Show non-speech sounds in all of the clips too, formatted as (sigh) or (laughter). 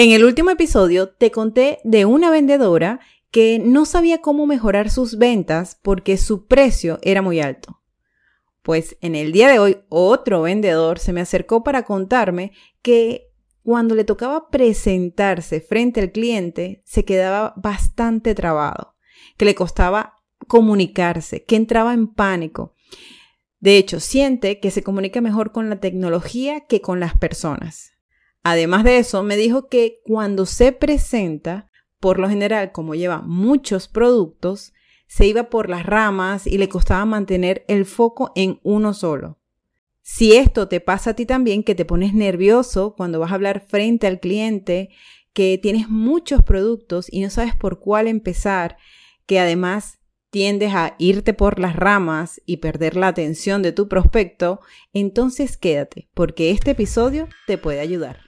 En el último episodio te conté de una vendedora que no sabía cómo mejorar sus ventas porque su precio era muy alto. Pues en el día de hoy otro vendedor se me acercó para contarme que cuando le tocaba presentarse frente al cliente se quedaba bastante trabado, que le costaba comunicarse, que entraba en pánico. De hecho, siente que se comunica mejor con la tecnología que con las personas. Además de eso, me dijo que cuando se presenta, por lo general, como lleva muchos productos, se iba por las ramas y le costaba mantener el foco en uno solo. Si esto te pasa a ti también, que te pones nervioso cuando vas a hablar frente al cliente, que tienes muchos productos y no sabes por cuál empezar, que además tiendes a irte por las ramas y perder la atención de tu prospecto, entonces quédate, porque este episodio te puede ayudar.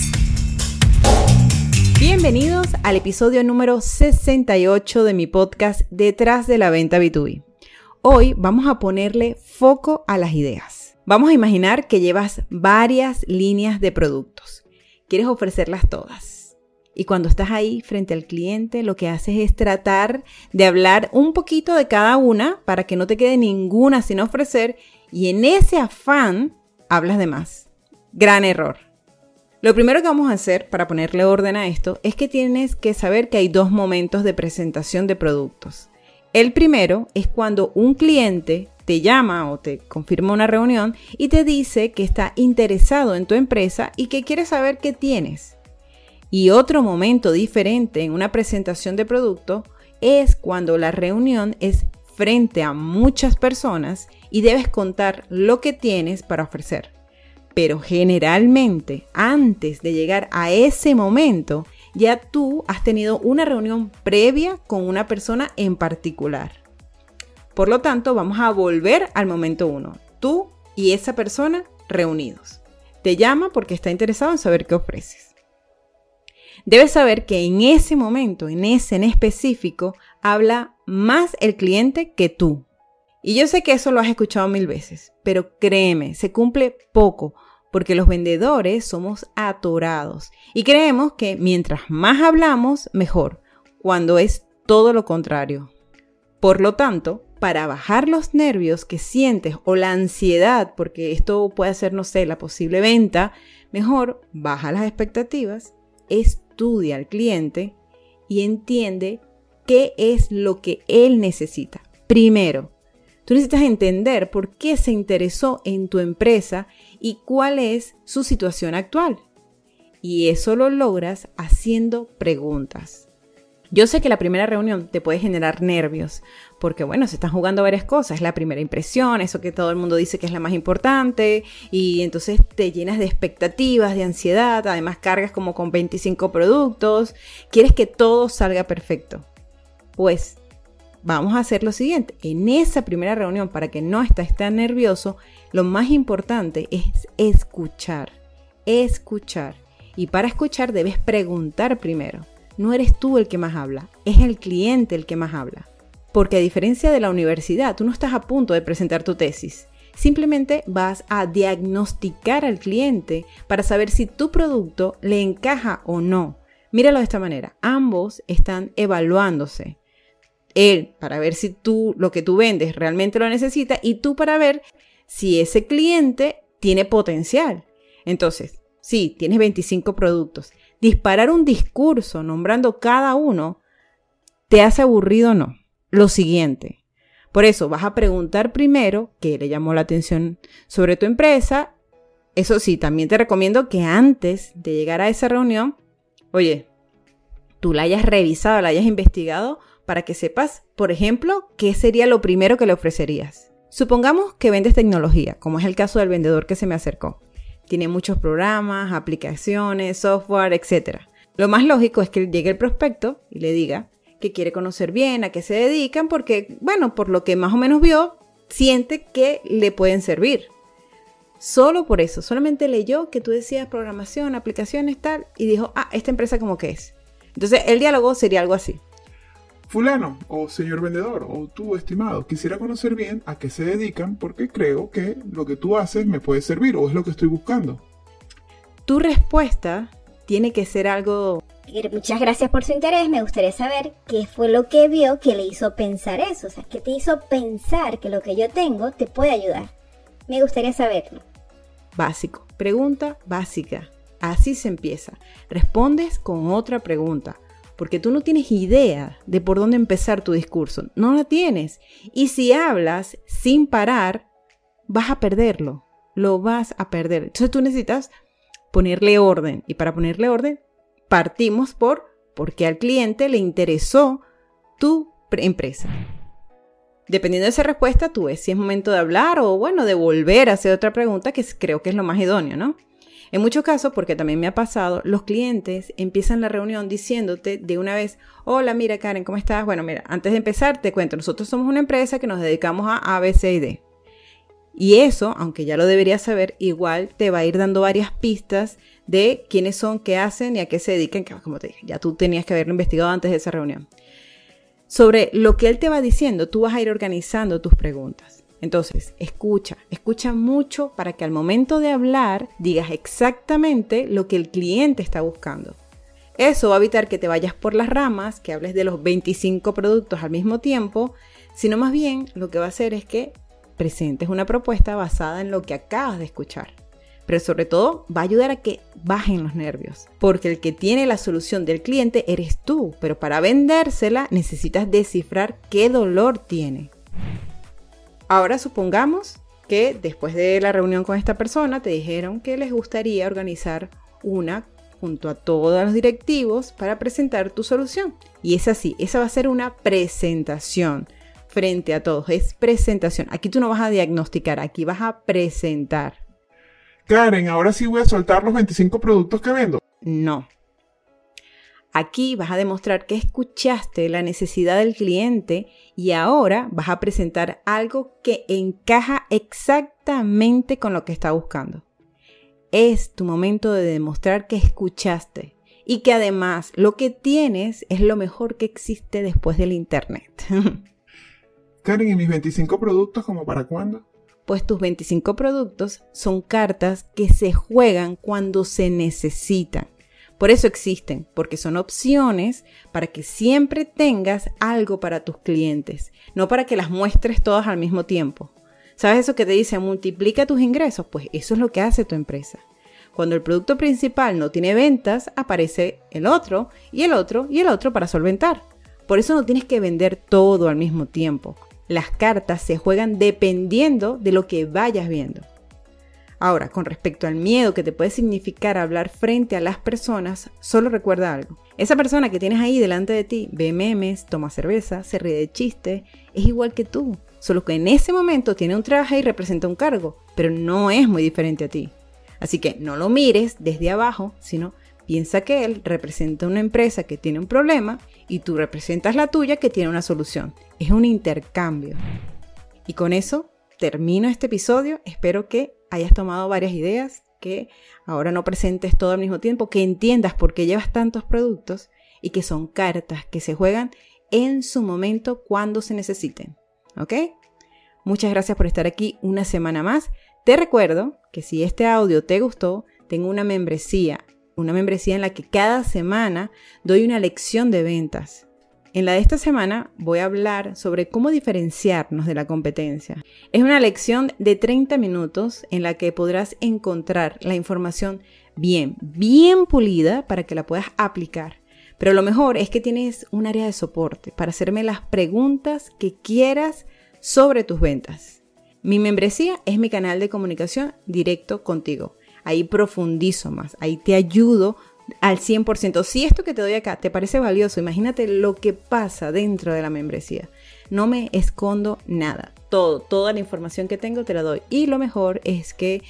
Bienvenidos al episodio número 68 de mi podcast Detrás de la venta B2B. Hoy vamos a ponerle foco a las ideas. Vamos a imaginar que llevas varias líneas de productos. Quieres ofrecerlas todas. Y cuando estás ahí frente al cliente, lo que haces es tratar de hablar un poquito de cada una para que no te quede ninguna sin ofrecer y en ese afán hablas de más. Gran error. Lo primero que vamos a hacer para ponerle orden a esto es que tienes que saber que hay dos momentos de presentación de productos. El primero es cuando un cliente te llama o te confirma una reunión y te dice que está interesado en tu empresa y que quiere saber qué tienes. Y otro momento diferente en una presentación de producto es cuando la reunión es frente a muchas personas y debes contar lo que tienes para ofrecer. Pero generalmente, antes de llegar a ese momento, ya tú has tenido una reunión previa con una persona en particular. Por lo tanto, vamos a volver al momento uno. Tú y esa persona reunidos. Te llama porque está interesado en saber qué ofreces. Debes saber que en ese momento, en ese en específico, habla más el cliente que tú. Y yo sé que eso lo has escuchado mil veces, pero créeme, se cumple poco porque los vendedores somos atorados y creemos que mientras más hablamos, mejor, cuando es todo lo contrario. Por lo tanto, para bajar los nervios que sientes o la ansiedad, porque esto puede ser, no sé, la posible venta, mejor baja las expectativas, estudia al cliente y entiende qué es lo que él necesita. Primero, tú necesitas entender por qué se interesó en tu empresa y cuál es su situación actual. Y eso lo logras haciendo preguntas. Yo sé que la primera reunión te puede generar nervios, porque bueno, se están jugando varias cosas, la primera impresión, eso que todo el mundo dice que es la más importante, y entonces te llenas de expectativas, de ansiedad, además cargas como con 25 productos, quieres que todo salga perfecto. Pues vamos a hacer lo siguiente. En esa primera reunión, para que no estés tan nervioso, lo más importante es escuchar. Escuchar. Y para escuchar debes preguntar primero. No eres tú el que más habla, es el cliente el que más habla. Porque a diferencia de la universidad, tú no estás a punto de presentar tu tesis. Simplemente vas a diagnosticar al cliente para saber si tu producto le encaja o no. Míralo de esta manera, ambos están evaluándose él para ver si tú lo que tú vendes realmente lo necesita y tú para ver si ese cliente tiene potencial. Entonces, sí, tienes 25 productos. Disparar un discurso nombrando cada uno te hace aburrido o no. Lo siguiente. Por eso vas a preguntar primero qué le llamó la atención sobre tu empresa. Eso sí, también te recomiendo que antes de llegar a esa reunión, oye, tú la hayas revisado, la hayas investigado para que sepas, por ejemplo, qué sería lo primero que le ofrecerías. Supongamos que vendes tecnología, como es el caso del vendedor que se me acercó. Tiene muchos programas, aplicaciones, software, etc. Lo más lógico es que llegue el prospecto y le diga que quiere conocer bien a qué se dedican porque, bueno, por lo que más o menos vio, siente que le pueden servir. Solo por eso, solamente leyó que tú decías programación, aplicaciones, tal, y dijo, ah, esta empresa como que es. Entonces el diálogo sería algo así. Fulano, o señor vendedor, o tú, estimado, quisiera conocer bien a qué se dedican porque creo que lo que tú haces me puede servir o es lo que estoy buscando. Tu respuesta tiene que ser algo... Muchas gracias por su interés, me gustaría saber qué fue lo que vio que le hizo pensar eso, o sea, qué te hizo pensar que lo que yo tengo te puede ayudar. Me gustaría saberlo. Básico, pregunta básica. Así se empieza. Respondes con otra pregunta porque tú no tienes idea de por dónde empezar tu discurso, no la tienes. Y si hablas sin parar, vas a perderlo, lo vas a perder. Entonces tú necesitas ponerle orden y para ponerle orden partimos por porque al cliente le interesó tu empresa. Dependiendo de esa respuesta, tú ves si es momento de hablar o, bueno, de volver a hacer otra pregunta, que creo que es lo más idóneo, ¿no? En muchos casos, porque también me ha pasado, los clientes empiezan la reunión diciéndote de una vez, hola, mira Karen, ¿cómo estás? Bueno, mira, antes de empezar te cuento, nosotros somos una empresa que nos dedicamos a A, B, C y D. Y eso, aunque ya lo deberías saber, igual te va a ir dando varias pistas de quiénes son, qué hacen y a qué se dedican, que como te dije, ya tú tenías que haberlo investigado antes de esa reunión. Sobre lo que él te va diciendo, tú vas a ir organizando tus preguntas. Entonces, escucha, escucha mucho para que al momento de hablar digas exactamente lo que el cliente está buscando. Eso va a evitar que te vayas por las ramas, que hables de los 25 productos al mismo tiempo, sino más bien lo que va a hacer es que presentes una propuesta basada en lo que acabas de escuchar. Pero sobre todo va a ayudar a que bajen los nervios, porque el que tiene la solución del cliente eres tú, pero para vendérsela necesitas descifrar qué dolor tiene. Ahora supongamos que después de la reunión con esta persona te dijeron que les gustaría organizar una junto a todos los directivos para presentar tu solución. Y es así, esa va a ser una presentación frente a todos, es presentación. Aquí tú no vas a diagnosticar, aquí vas a presentar. Karen, ahora sí voy a soltar los 25 productos que vendo. No, Aquí vas a demostrar que escuchaste la necesidad del cliente y ahora vas a presentar algo que encaja exactamente con lo que está buscando. Es tu momento de demostrar que escuchaste y que además lo que tienes es lo mejor que existe después del Internet. (laughs) Karen, ¿y mis 25 productos como para cuándo? Pues tus 25 productos son cartas que se juegan cuando se necesitan por eso existen, porque son opciones para que siempre tengas algo para tus clientes, no para que las muestres todas al mismo tiempo. ¿Sabes eso que te dice multiplica tus ingresos? Pues eso es lo que hace tu empresa. Cuando el producto principal no tiene ventas, aparece el otro y el otro y el otro para solventar. Por eso no tienes que vender todo al mismo tiempo. Las cartas se juegan dependiendo de lo que vayas viendo. Ahora, con respecto al miedo que te puede significar hablar frente a las personas, solo recuerda algo. Esa persona que tienes ahí delante de ti ve memes, toma cerveza, se ríe de chistes, es igual que tú, solo que en ese momento tiene un traje y representa un cargo, pero no es muy diferente a ti. Así que no lo mires desde abajo, sino piensa que él representa una empresa que tiene un problema y tú representas la tuya que tiene una solución. Es un intercambio. Y con eso termino este episodio. Espero que hayas tomado varias ideas, que ahora no presentes todo al mismo tiempo, que entiendas por qué llevas tantos productos y que son cartas que se juegan en su momento cuando se necesiten. ¿Ok? Muchas gracias por estar aquí una semana más. Te recuerdo que si este audio te gustó, tengo una membresía, una membresía en la que cada semana doy una lección de ventas en la de esta semana voy a hablar sobre cómo diferenciarnos de la competencia. Es una lección de 30 minutos en la que podrás encontrar la información bien, bien pulida para que la puedas aplicar. Pero lo mejor es que tienes un área de soporte para hacerme las preguntas que quieras sobre tus ventas. Mi membresía es mi canal de comunicación directo contigo. Ahí profundizo más, ahí te ayudo al 100%. Si esto que te doy acá te parece valioso, imagínate lo que pasa dentro de la membresía. No me escondo nada. Todo, toda la información que tengo te la doy. Y lo mejor es que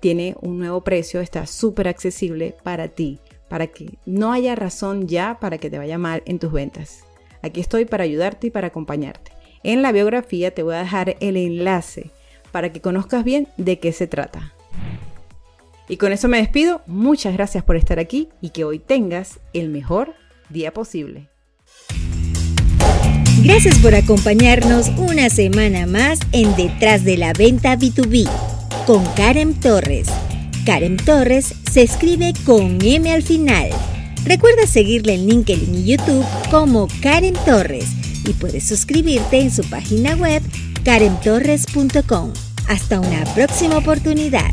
tiene un nuevo precio, está súper accesible para ti, para que no haya razón ya para que te vaya mal en tus ventas. Aquí estoy para ayudarte y para acompañarte. En la biografía te voy a dejar el enlace para que conozcas bien de qué se trata. Y con eso me despido. Muchas gracias por estar aquí y que hoy tengas el mejor día posible. Gracias por acompañarnos una semana más en Detrás de la Venta B2B con Karen Torres. Karen Torres se escribe con M al final. Recuerda seguirle en LinkedIn y YouTube como Karen Torres y puedes suscribirte en su página web karentorres.com. Hasta una próxima oportunidad.